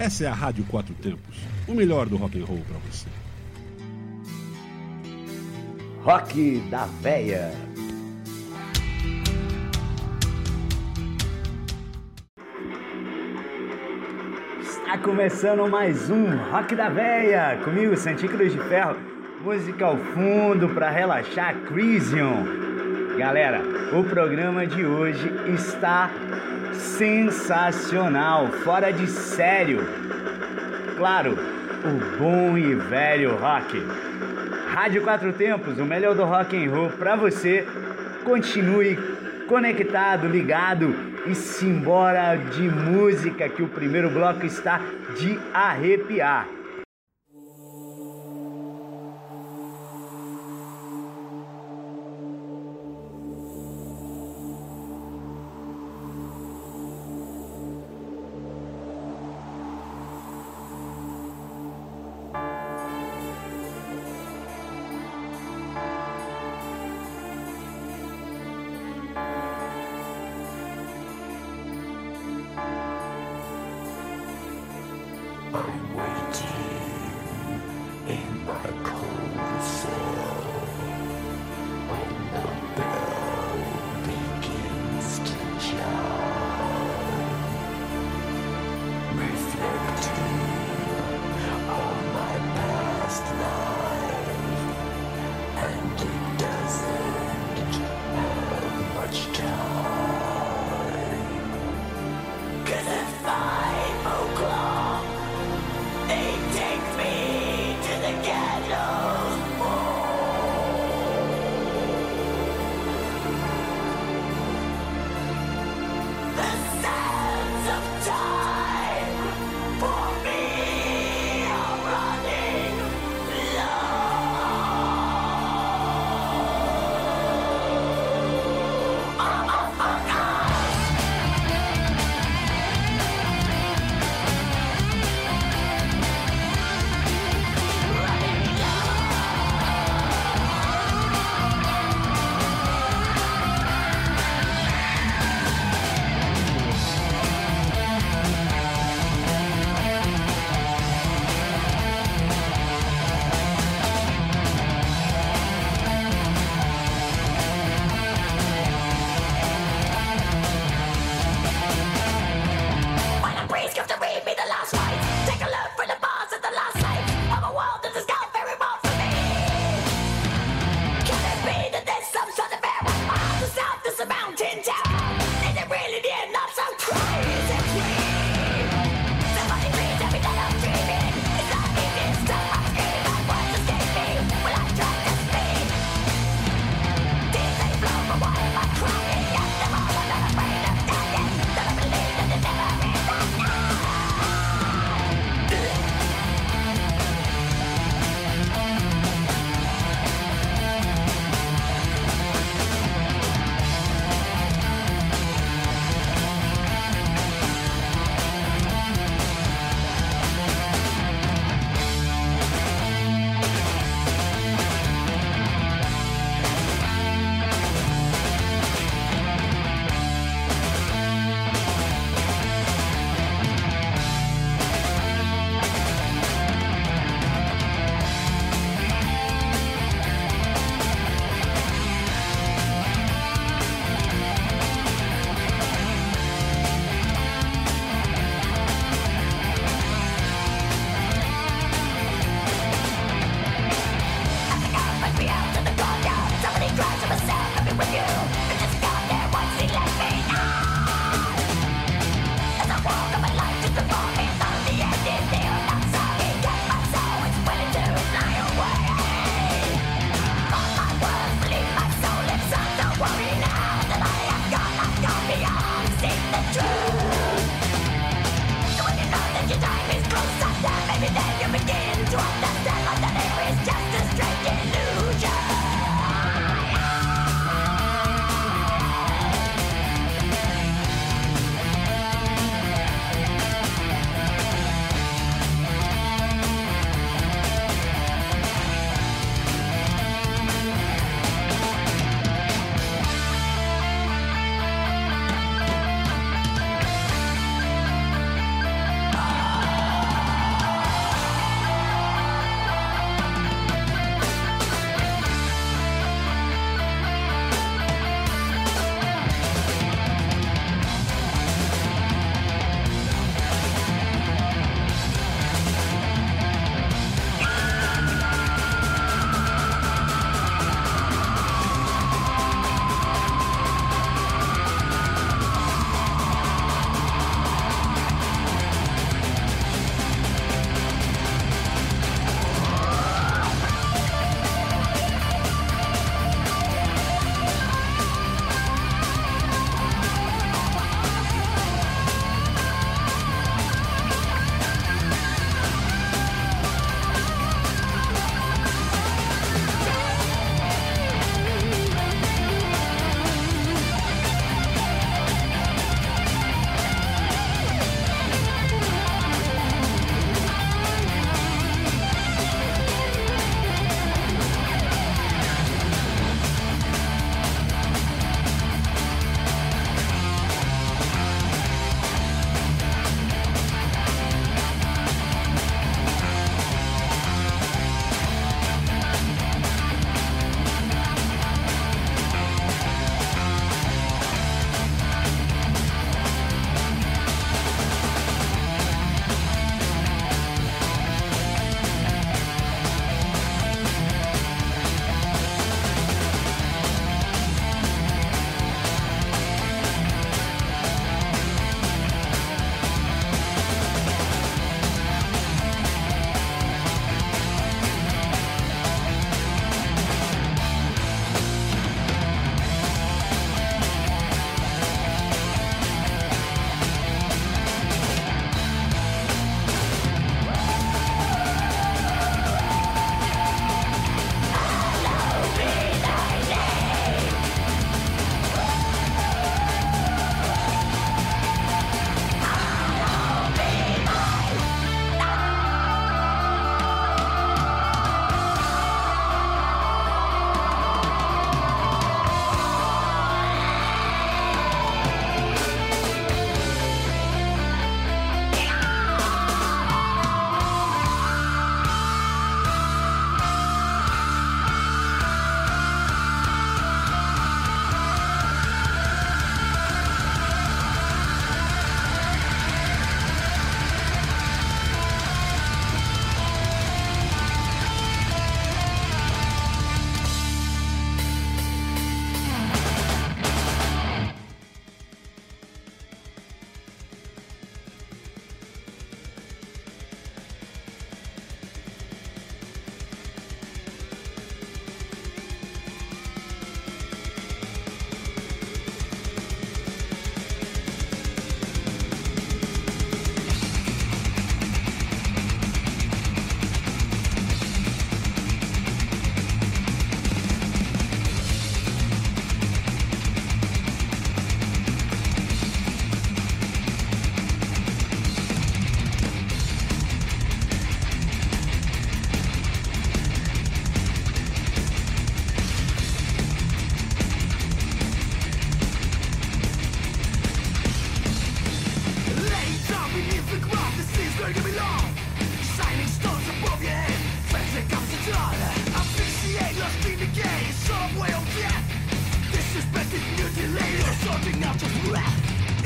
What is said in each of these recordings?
Essa é a Rádio Quatro Tempos, o melhor do rock and roll para você. Rock da Véia. Está começando mais um Rock da Véia, comigo Santinho Cruz de Ferro, música ao fundo para relaxar, Crisium. Galera, o programa de hoje está sensacional, fora de sério. Claro, o bom e velho rock. Rádio Quatro Tempos, o melhor do rock and roll para você. Continue conectado, ligado e simbora de música que o primeiro bloco está de arrepiar.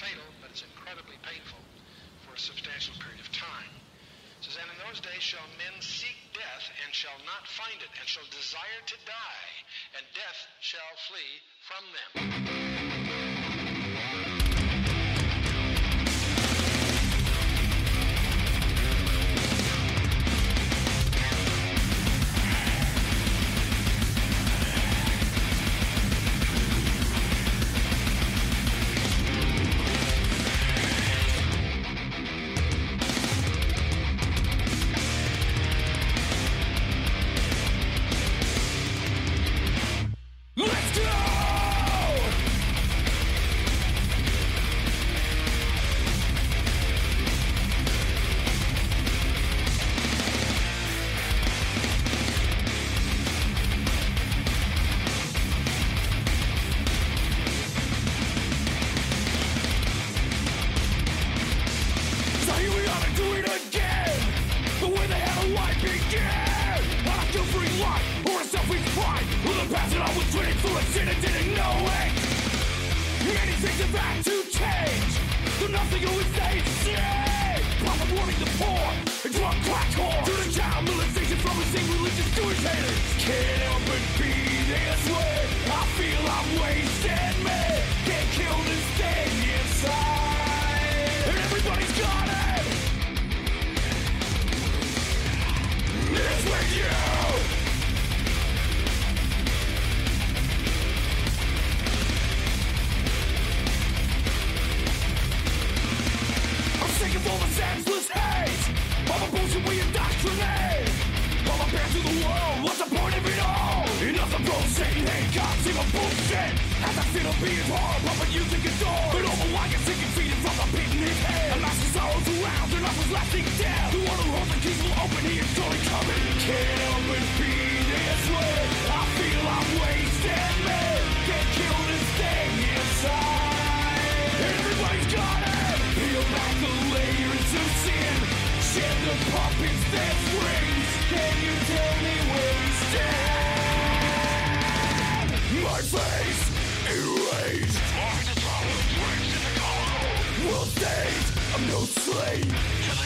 fatal, but it's incredibly painful for a substantial period of time. It says, And in those days shall men seek death and shall not find it, and shall desire to die, and death shall flee from them. your state, I'm no slave.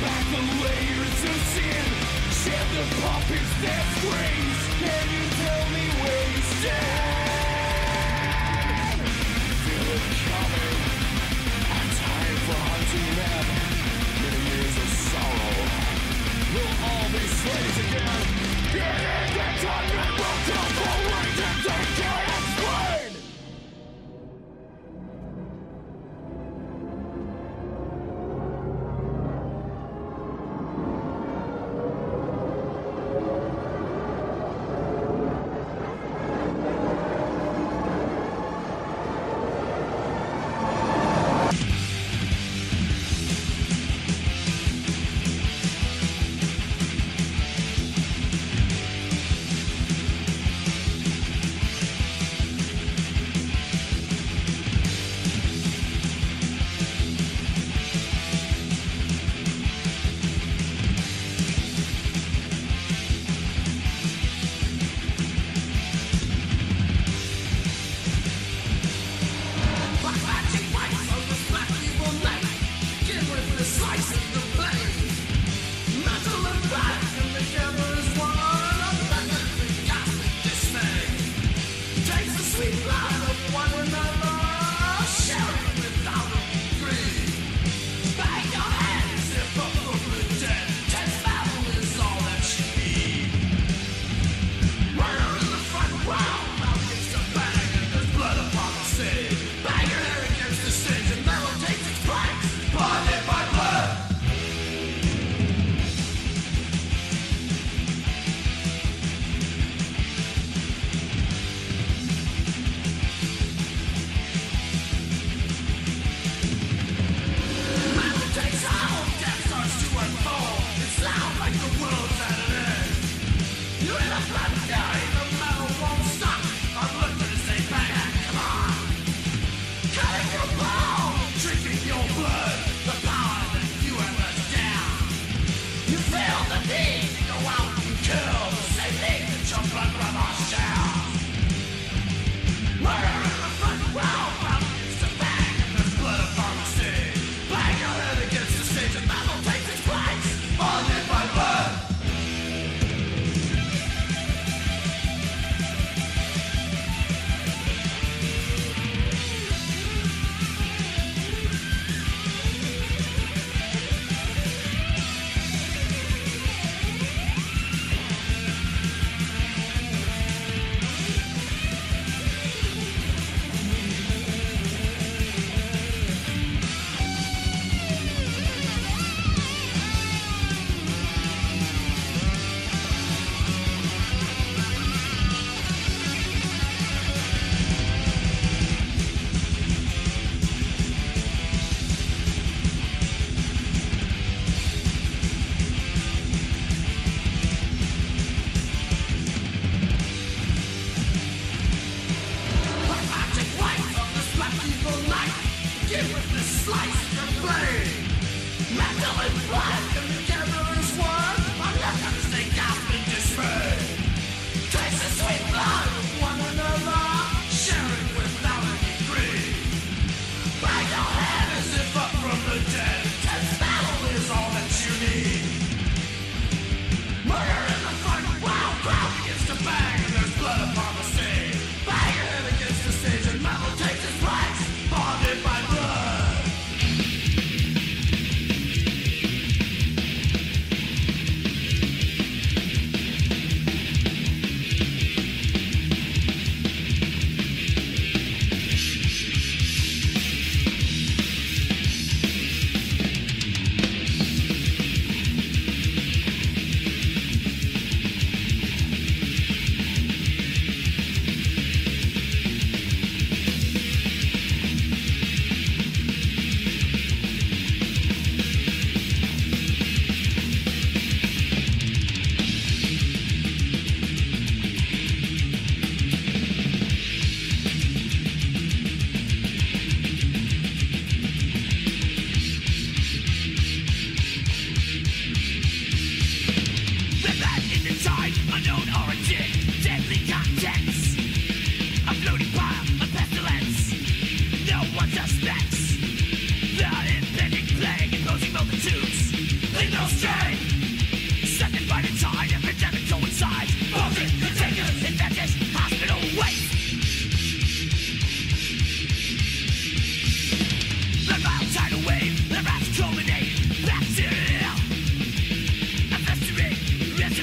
back the layers of sin Shed the puppets that screams Can you tell me where you stand? Feel it coming I'm tired for hunting men In years of sorrow We'll all be slaves again It is the time that will come forward and take care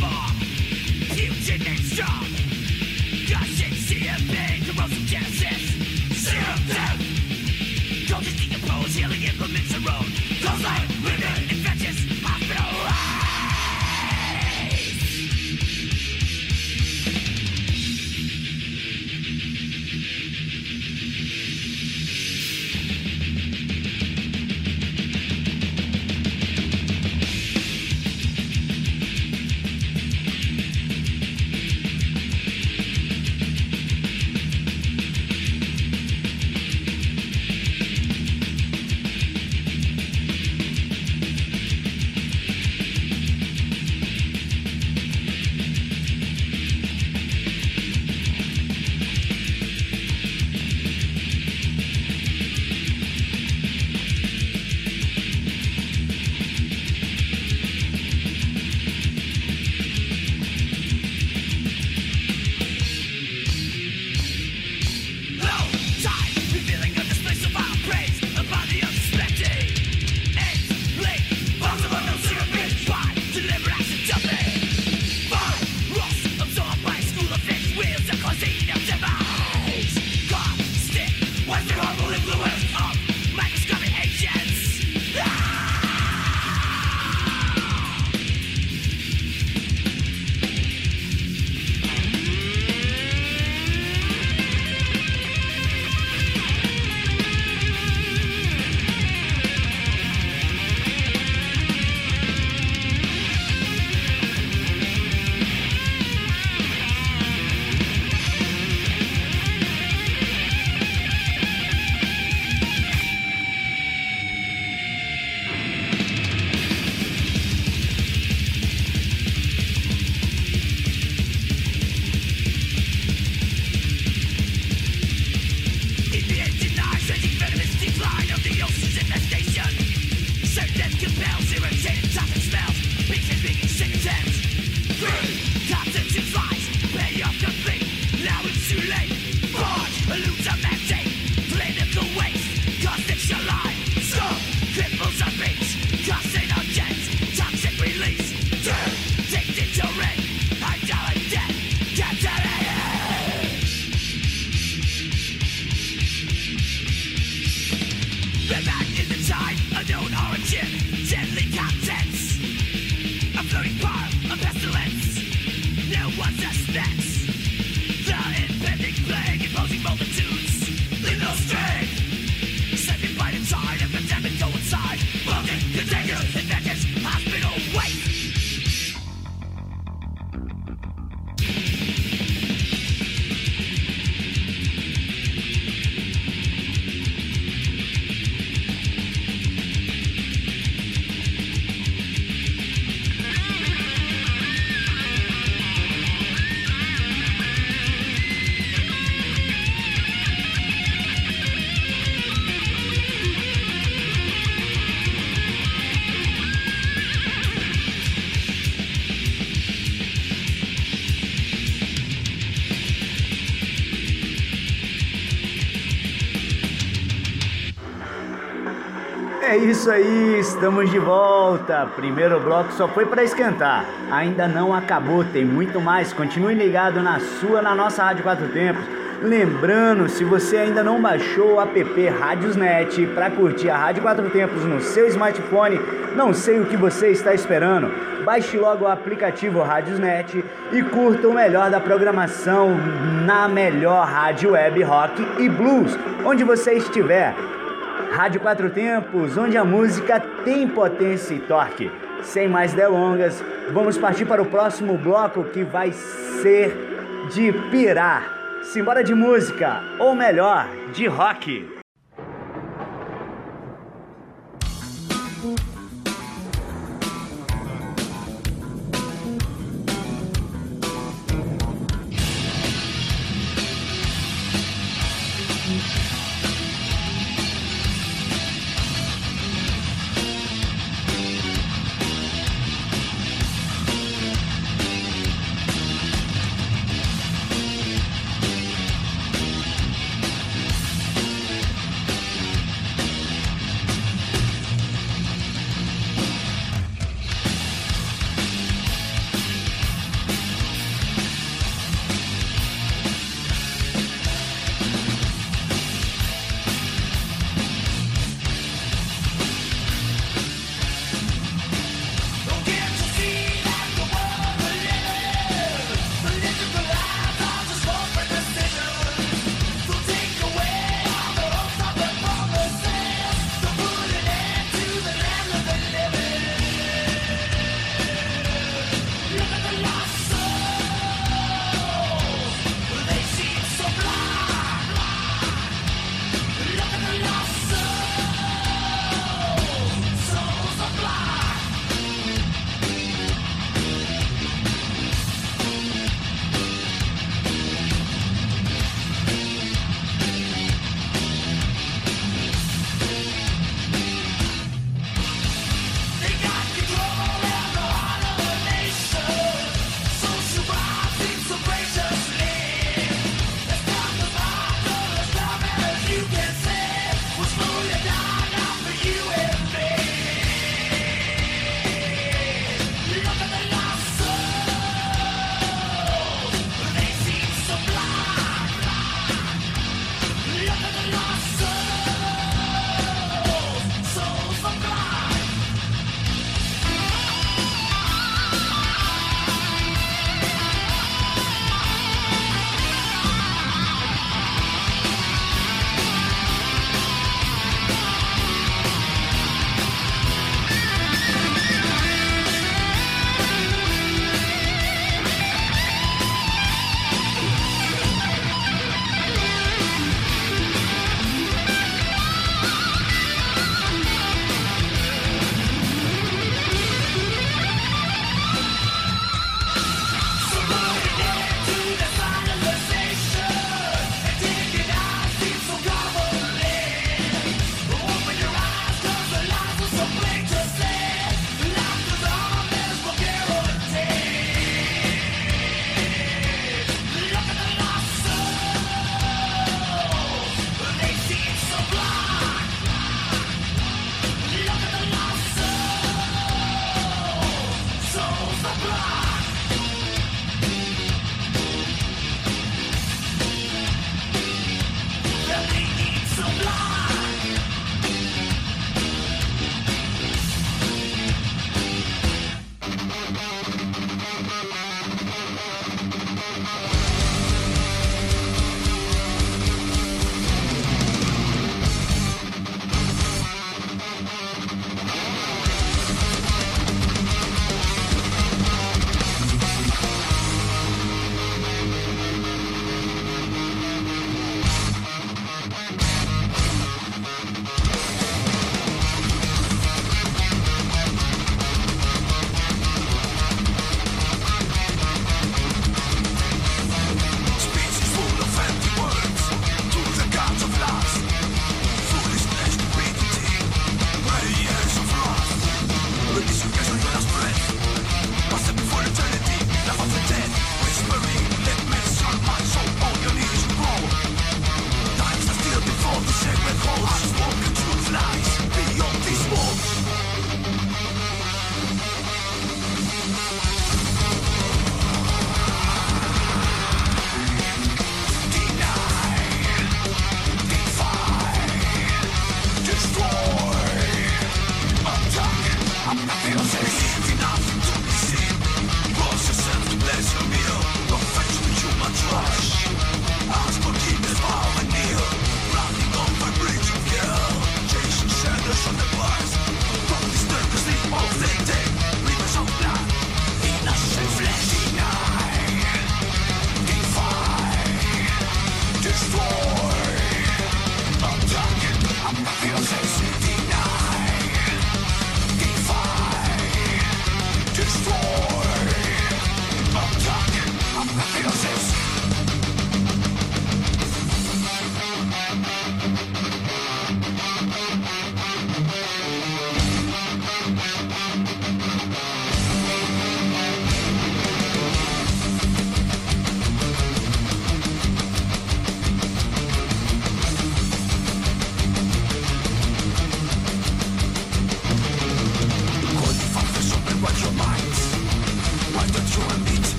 fuck. É isso aí, estamos de volta. Primeiro bloco só foi para esquentar. Ainda não acabou, tem muito mais. Continue ligado na sua, na nossa Rádio Quatro Tempos. Lembrando, se você ainda não baixou o app Rádiosnet para curtir a Rádio Quatro Tempos no seu smartphone, não sei o que você está esperando. Baixe logo o aplicativo Rádiosnet e curta o melhor da programação na melhor rádio web rock e blues, onde você estiver. Rádio Quatro Tempos, onde a música tem potência e torque. Sem mais delongas, vamos partir para o próximo bloco que vai ser de pirar. Simbora de música, ou melhor, de rock.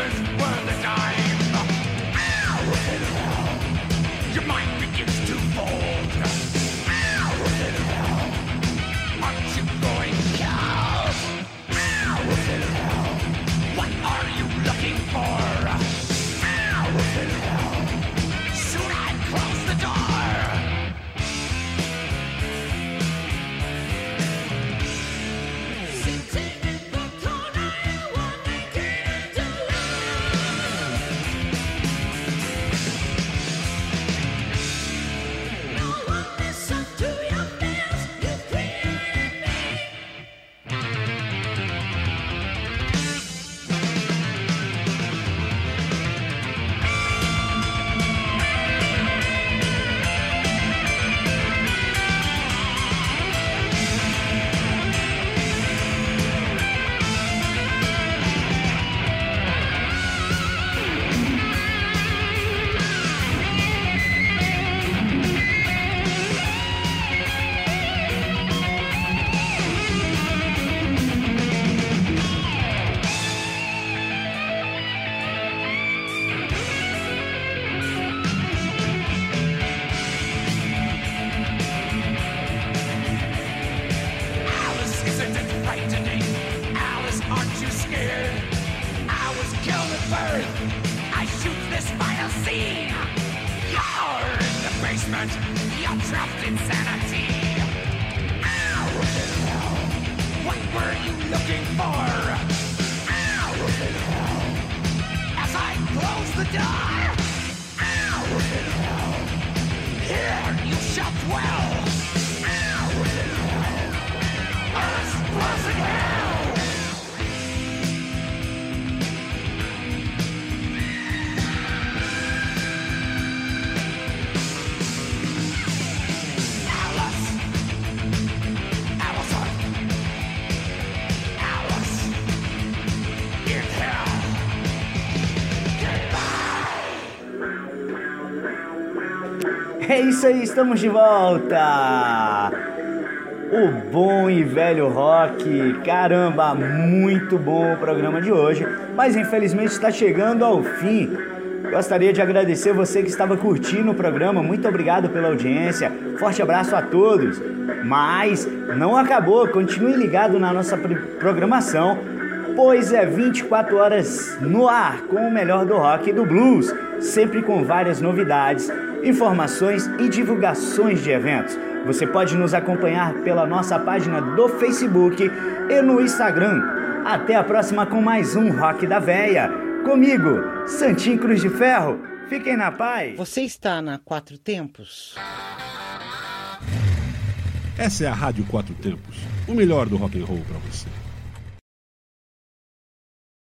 Texas. I was killed at. I shoot this final scene. You're in the basement. You're trapped in sanity. What were you looking for? As I close the door. Here you shall dwell. É isso aí, estamos de volta! O bom e velho rock. Caramba, muito bom o programa de hoje, mas infelizmente está chegando ao fim. Gostaria de agradecer você que estava curtindo o programa. Muito obrigado pela audiência. Forte abraço a todos. Mas não acabou. Continue ligado na nossa programação, pois é 24 horas no ar com o melhor do rock e do blues, sempre com várias novidades, informações e divulgações de eventos. Você pode nos acompanhar pela nossa página do Facebook e no Instagram. Até a próxima com mais um Rock da Véia. Comigo, Santinho Cruz de Ferro. Fiquem na paz. Você está na Quatro Tempos? Essa é a Rádio Quatro Tempos, o melhor do rock and roll para você.